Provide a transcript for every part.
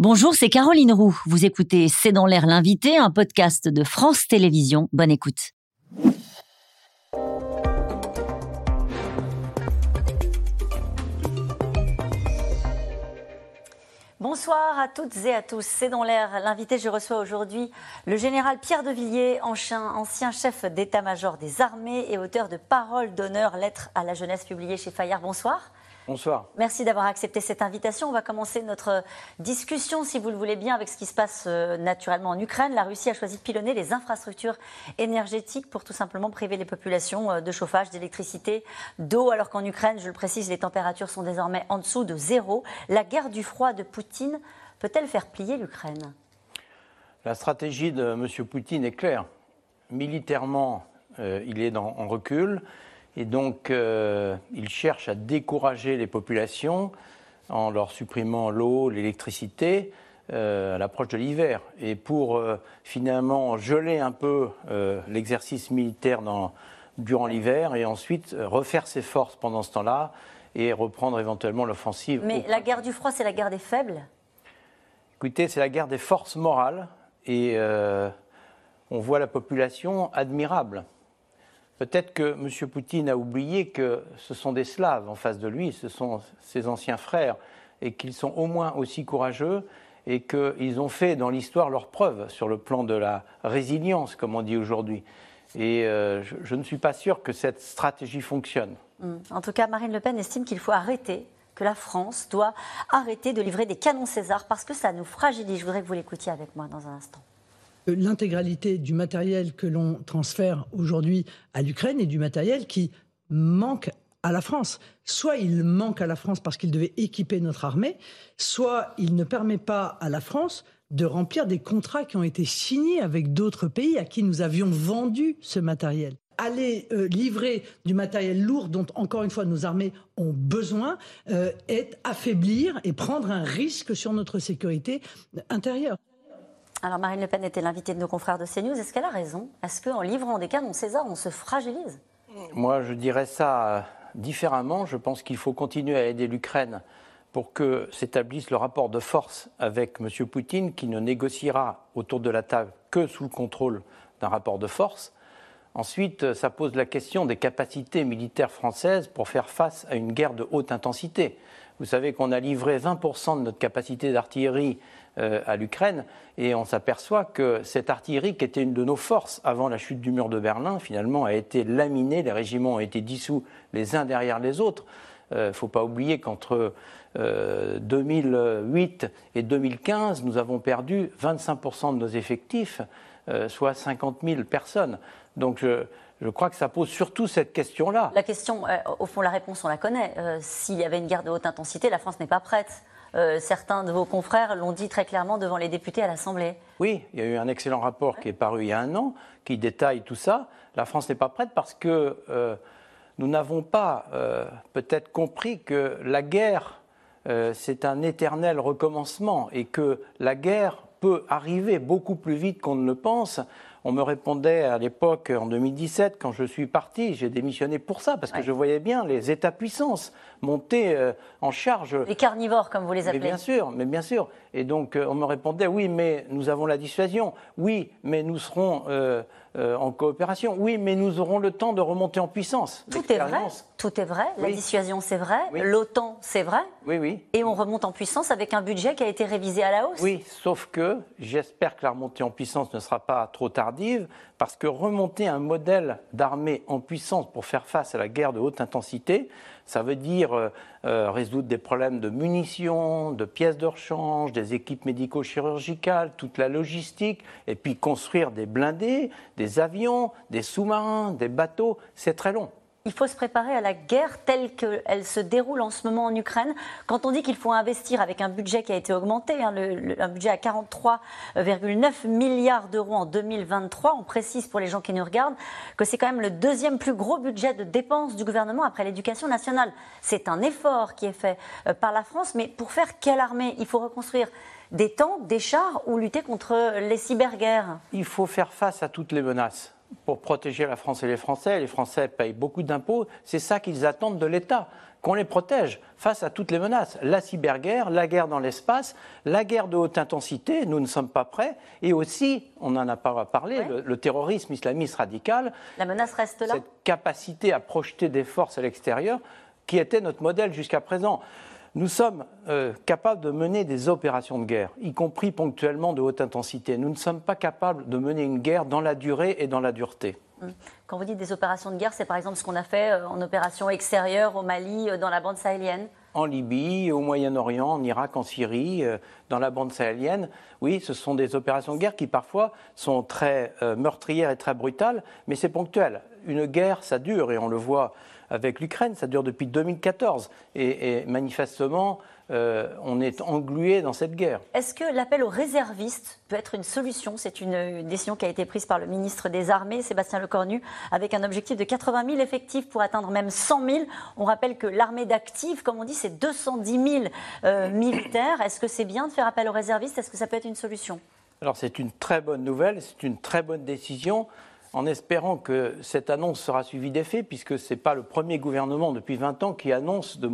Bonjour, c'est Caroline Roux. Vous écoutez C'est dans l'air l'invité, un podcast de France Télévisions. Bonne écoute. Bonsoir à toutes et à tous. C'est dans l'air l'invité. Je reçois aujourd'hui le général Pierre de Villiers, ancien chef d'état-major des armées et auteur de Paroles d'honneur, lettres à la jeunesse publiée chez Fayard. Bonsoir. Bonsoir. Merci d'avoir accepté cette invitation. On va commencer notre discussion, si vous le voulez bien, avec ce qui se passe euh, naturellement en Ukraine. La Russie a choisi de pilonner les infrastructures énergétiques pour tout simplement priver les populations euh, de chauffage, d'électricité, d'eau, alors qu'en Ukraine, je le précise, les températures sont désormais en dessous de zéro. La guerre du froid de Poutine peut-elle faire plier l'Ukraine? La stratégie de M. Poutine est claire. Militairement, euh, il est en recul. Et donc, euh, il cherche à décourager les populations en leur supprimant l'eau, l'électricité euh, à l'approche de l'hiver. Et pour euh, finalement geler un peu l'exercice militaire durant l'hiver et ensuite refaire ses forces pendant ce temps-là et reprendre éventuellement l'offensive. Mais la guerre du froid, c'est la guerre des faibles? Écoutez, c'est la guerre des forces morales et on voit la population admirable. Peut-être que M. Poutine a oublié que ce sont des Slaves en face de lui, ce sont ses anciens frères, et qu'ils sont au moins aussi courageux et qu'ils ont fait dans l'histoire leur preuve sur le plan de la résilience, comme on dit aujourd'hui. Et euh, je, ne suis pas sûr que cette stratégie fonctionne. Hmm. En tout cas, Marine Le Pen estime qu'il faut arrêter, que la France doit arrêter de livrer des canons César parce que ça nous fragilise. Je voudrais que vous l'écoutiez avec moi dans un instant l'intégralité du matériel que l'on transfère aujourd'hui à l'Ukraine est du matériel qui manque à la France. Soit il manque à la France parce qu'il devait équiper notre armée, soit il ne permet pas à la France de remplir des contrats qui ont été signés avec d'autres pays à qui nous avions vendu ce matériel. Aller euh, livrer du matériel lourd dont, encore une fois, nos armées ont besoin, euh, est affaiblir et prendre un risque sur notre sécurité intérieure. Alors Marine Le Pen était l'invitée de nos confrères de CNews. Est-ce qu'elle a raison? Est-ce qu'en livrant des canons César, on se fragilise? Moi, je dirais ça euh, différemment. Je pense qu'il faut continuer à aider l'Ukraine pour que s'établisse le rapport de force avec M. Poutine, qui ne négociera autour de la table que sous le contrôle d'un rapport de force. Ensuite, euh, ça pose la question des capacités militaires françaises pour faire face à une guerre de haute intensité. Vous savez qu'on a livré 20% de notre capacité d'artillerie euh, à l'Ukraine et on s'aperçoit que cette artillerie, qui était une de nos forces avant la chute du mur de Berlin, finalement a été laminée, les régiments ont été dissous les uns derrière les autres. Il euh, ne faut pas oublier qu'entre 2008 et 2015, nous avons perdu 25% de nos effectifs, soit 50 000 personnes. Donc je, crois que ça pose surtout cette question-là. La question, euh, au fond, la réponse, on la connaît. Euh, s'il y avait une guerre de haute intensité, la France n'est pas prête. Euh, certains de vos confrères l'ont dit très clairement devant les députés à l'Assemblée. Oui, il y a eu un excellent rapport qui est paru il y a un an, qui détaille tout ça. La France n'est pas prête parce que nous n'avons pas peut-être compris que la guerre, c'est un éternel recommencement et que la guerre peut arriver beaucoup plus vite qu'on ne le pense on me répondait à l'époque, en 2017, quand je suis parti, j'ai démissionné pour ça, parce que je voyais bien les États-puissances monter euh, en charge. Les carnivores, comme vous les appelez. Mais bien sûr, mais bien sûr. Et donc, euh, on me répondait, oui, mais nous avons la dissuasion. Oui, mais nous serons euh, en coopération. Oui, mais nous aurons le temps de remonter en puissance. Tout est vrai. Tout est vrai. La dissuasion, c'est vrai. L'OTAN, c'est vrai. Oui, oui. Et on remonte en puissance avec un budget qui a été révisé à la hausse. Oui, sauf que j'espère que la remontée en puissance ne sera pas trop tardive parce que remonter un modèle d'armée en puissance pour faire face à la guerre de haute intensité, ça veut dire euh, euh, résoudre des problèmes de munitions, de pièces de rechange, des équipes médico-chirurgicales, toute la logistique, et puis construire des blindés, des avions, des sous-marins, des bateaux, c'est très long il faut se préparer à la guerre telle qu'elle se déroule en ce moment en Ukraine. Quand on dit qu'il faut investir avec un budget qui a été augmenté, hein, un budget à 43,9 milliards d'euros en 2023, on précise pour les gens qui nous regardent que c'est quand même le deuxième plus gros budget de dépenses du gouvernement après l'éducation nationale. C'est un effort qui est fait euh, par la France, mais pour faire quelle armée? Il faut reconstruire des tanks, des chars ou lutter contre les cyberguerres? Il faut faire face à toutes les menaces pour protéger la France et les Français. Les Français payent beaucoup d'impôts. C'est ça qu'ils attendent de l'État. qu'on les protège face à toutes les menaces. La cyberguerre, la guerre dans l'espace, la guerre de haute intensité, nous ne sommes pas prêts. Et aussi, on n'en a pas parlé, le, terrorisme islamiste radical. La menace reste là. Cette capacité à projeter des forces à l'extérieur qui était notre modèle jusqu'à présent. Nous sommes euh, capables de mener des opérations de guerre, y compris ponctuellement de haute intensité. Nous ne sommes pas capables de mener une guerre dans la durée et dans la dureté. Hum. Quand vous dites des opérations de guerre, c'est par exemple ce qu'on a fait euh, en opération extérieure au Mali, euh, dans la bande sahélienne En Libye, au Moyen-Orient, en Irak, en Syrie, dans la bande sahélienne. Oui, ce sont des opérations de guerre qui parfois sont très meurtrières et très brutales, mais c'est ponctuel. Une guerre, ça dure et on le voit avec l'Ukraine. Ça dure depuis 2014. Et, manifestement, euh, on est englué dans cette guerre. Est-ce que l'appel aux réservistes peut être une solution? C'est une décision qui a été prise par le ministre des Armées, Sébastien Lecornu, avec un objectif de 80 000 effectifs pour atteindre même 100 000. On rappelle que l'armée d'actifs, comme on dit, c'est 210 000 euh, militaires. Est-ce que c'est bien de faire appel aux réservistes? Est-ce que ça peut être une solution? Alors c'est une très bonne nouvelle, c'est une très bonne décision en espérant que cette annonce sera suivie d'effet, puisque ce n'est pas le premier gouvernement depuis 20 ans qui annonce de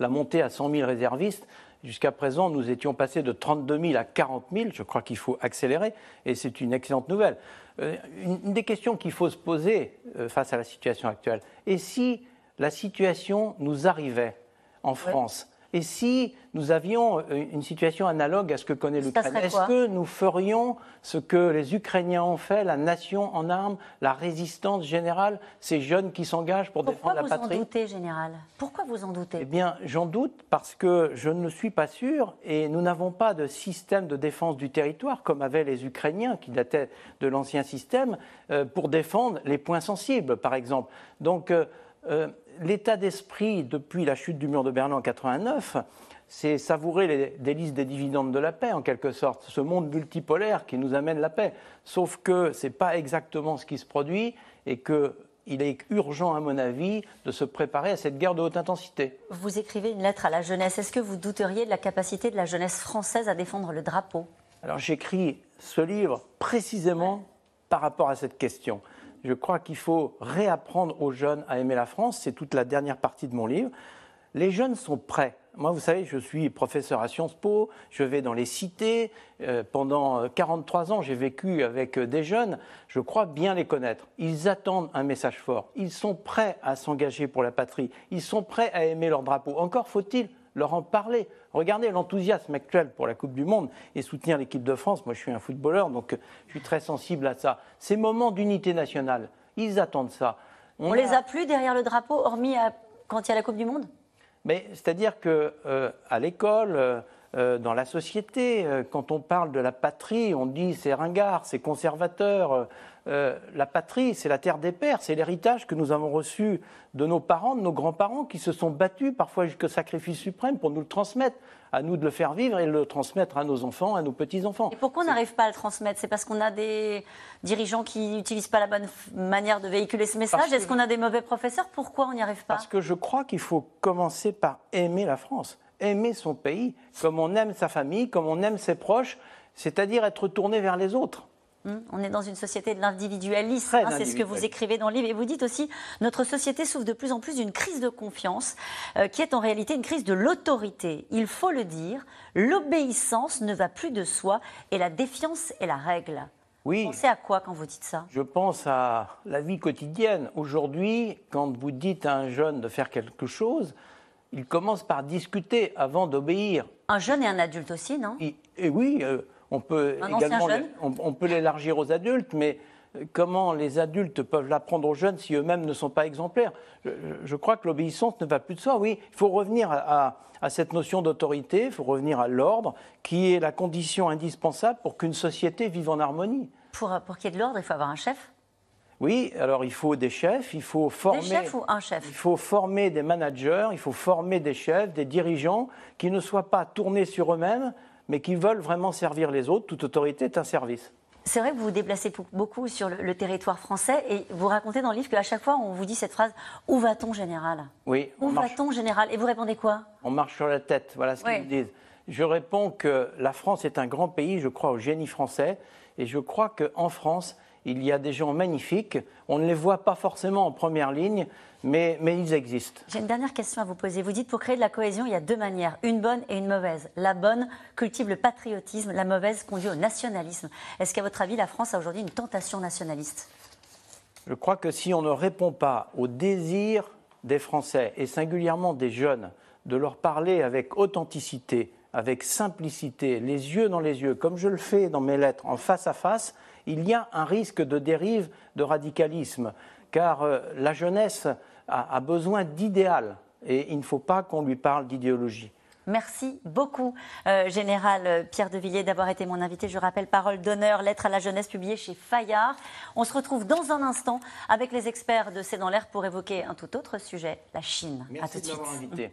la montée à 100 000 réservistes. Jusqu'à présent, nous étions passés de 32 000 à 40 000. Je crois qu'il faut accélérer, et c'est une excellente nouvelle. Euh, une, des questions qu'il faut se poser euh, face à la situation actuelle, et si la situation nous arrivait en France et si nous avions euh, une situation analogue à ce que connaît l'Ukraine Est-ce que nous ferions ce que les Ukrainiens ont fait, la nation en armes, la résistance générale, ces jeunes qui s'engagent pour défendre la patrie Pourquoi vous en doutez, général? Pourquoi vous en doutez? Eh bien, j'en doute parce que je ne suis pas sûr et nous n'avons pas de système de défense du territoire comme avaient les Ukrainiens qui dataient de l'ancien système euh, pour défendre les points sensibles, par exemple. Donc, euh, l'état d'esprit depuis la chute du mur de Berlin en 89, c'est savourer les délices des dividendes de la paix, en quelque sorte, ce monde multipolaire qui nous amène la paix. Sauf que ce n'est pas exactement ce qui se produit et qu'il est urgent, à mon avis, de se préparer à cette guerre de haute intensité. Vous écrivez une lettre à la jeunesse. Est-ce que vous douteriez de la capacité de la jeunesse française à défendre le drapeau? Alors j'écris ce livre précisément par rapport à cette question je crois qu'il faut réapprendre aux jeunes à aimer la France. C'est toute la dernière partie de mon livre. Les jeunes sont prêts. Moi, vous savez, je suis professeur à Sciences Po, je vais dans les cités. Euh, pendant 43 ans, j'ai vécu avec des jeunes. Je crois bien les connaître. Ils attendent un message fort. Ils sont prêts à s'engager pour la patrie. Ils sont prêts à aimer leur drapeau. Encore faut-il leur en parler. Regardez l'enthousiasme actuel pour la Coupe du Monde et soutenir l'équipe de France. Moi, je suis un footballeur, donc je suis très sensible à ça. Ces moments d'unité nationale, ils attendent ça. On, ne les a plus derrière le drapeau, hormis quand il y a la Coupe du Monde? Mais c'est-à-dire que euh, à l'école, euh, euh, dans la société, quand on parle de la patrie, on dit c'est ringard, c'est conservateur. Euh, la patrie, c'est la terre des pères, c'est l'héritage que nous avons reçu de nos parents, de nos grands-parents, qui se sont battus parfois jusqu'au sacrifice suprême pour nous le transmettre. À nous de le faire vivre et le transmettre à nos enfants, à nos petits-enfants. Et pourquoi on n'arrive pas à le transmettre? C'est parce qu'on a des dirigeants qui n'utilisent pas la bonne manière de véhiculer ce message? Est-ce qu'on a des mauvais professeurs? Pourquoi on n'y arrive pas? Parce que je crois qu'il faut commencer par aimer la France, aimer son pays, comme on aime sa famille, comme on aime ses proches, c'est-à-dire être tourné vers les autres. Hmm. On est dans une société de l'individualisme, hein, c'est ce que vous écrivez dans le livre. Et vous dites aussi, notre société souffre de plus en plus d'une crise de confiance, euh, qui est en réalité une crise de l'autorité. Il faut le dire, l'obéissance ne va plus de soi et la défiance est la règle. Oui. Vous pensez à quoi quand vous dites ça? Je pense à la vie quotidienne. Aujourd'hui, quand vous dites à un jeune de faire quelque chose, il commence par discuter avant d'obéir. Un jeune et un adulte aussi, non? Et, oui, euh, on peut également on, peut l'élargir aux adultes, mais comment les adultes peuvent l'apprendre aux jeunes si eux-mêmes ne sont pas exemplaires? Je, crois que l'obéissance ne va plus de soi. Oui, il faut revenir à, cette notion d'autorité, il faut revenir à l'ordre, qui est la condition indispensable pour qu'une société vive en harmonie. Pour, pour qu'il y ait de l'ordre, il faut avoir un chef? Oui, alors il faut des chefs, il faut former. Des chefs ou un chef? Il faut former des managers, il faut former des chefs, des dirigeants qui ne soient pas tournés sur eux-mêmes, mais qui veulent vraiment servir les autres. Toute autorité est un service. C'est vrai que vous vous déplacez beaucoup sur le, territoire français et vous racontez dans le livre qu'à chaque fois on vous dit cette phrase Où va-t-on, général? Oui. Où va-t-on, général? Et vous répondez quoi? On marche sur la tête, voilà ce qu'ils disent. Je réponds que la France est un grand pays, je crois au génie français, et je crois qu'en France, il y a des gens magnifiques. On ne les voit pas forcément en première ligne, mais, mais ils existent. J'ai une dernière question à vous poser. Vous dites pour créer de la cohésion, il y a deux manières, une bonne et une mauvaise. La bonne cultive le patriotisme, la mauvaise conduit au nationalisme. Est-ce qu'à votre avis, la France a aujourd'hui une tentation nationaliste? Je crois que si on ne répond pas au désir des Français, et singulièrement des jeunes, de leur parler avec authenticité, avec simplicité, les yeux dans les yeux, comme je le fais dans mes lettres, en face à face, il y a un risque de dérive de radicalisme, car euh, la jeunesse a, besoin d'idéal et il ne faut pas qu'on lui parle d'idéologie. Merci beaucoup, euh, Général Pierre de Villiers, d'avoir été mon invité. Je rappelle Parole d'honneur, lettre à la jeunesse publiée chez Fayard. On se retrouve dans un instant avec les experts de C'est dans l'air pour évoquer un tout autre sujet, la Chine. Merci de m'avoir invité.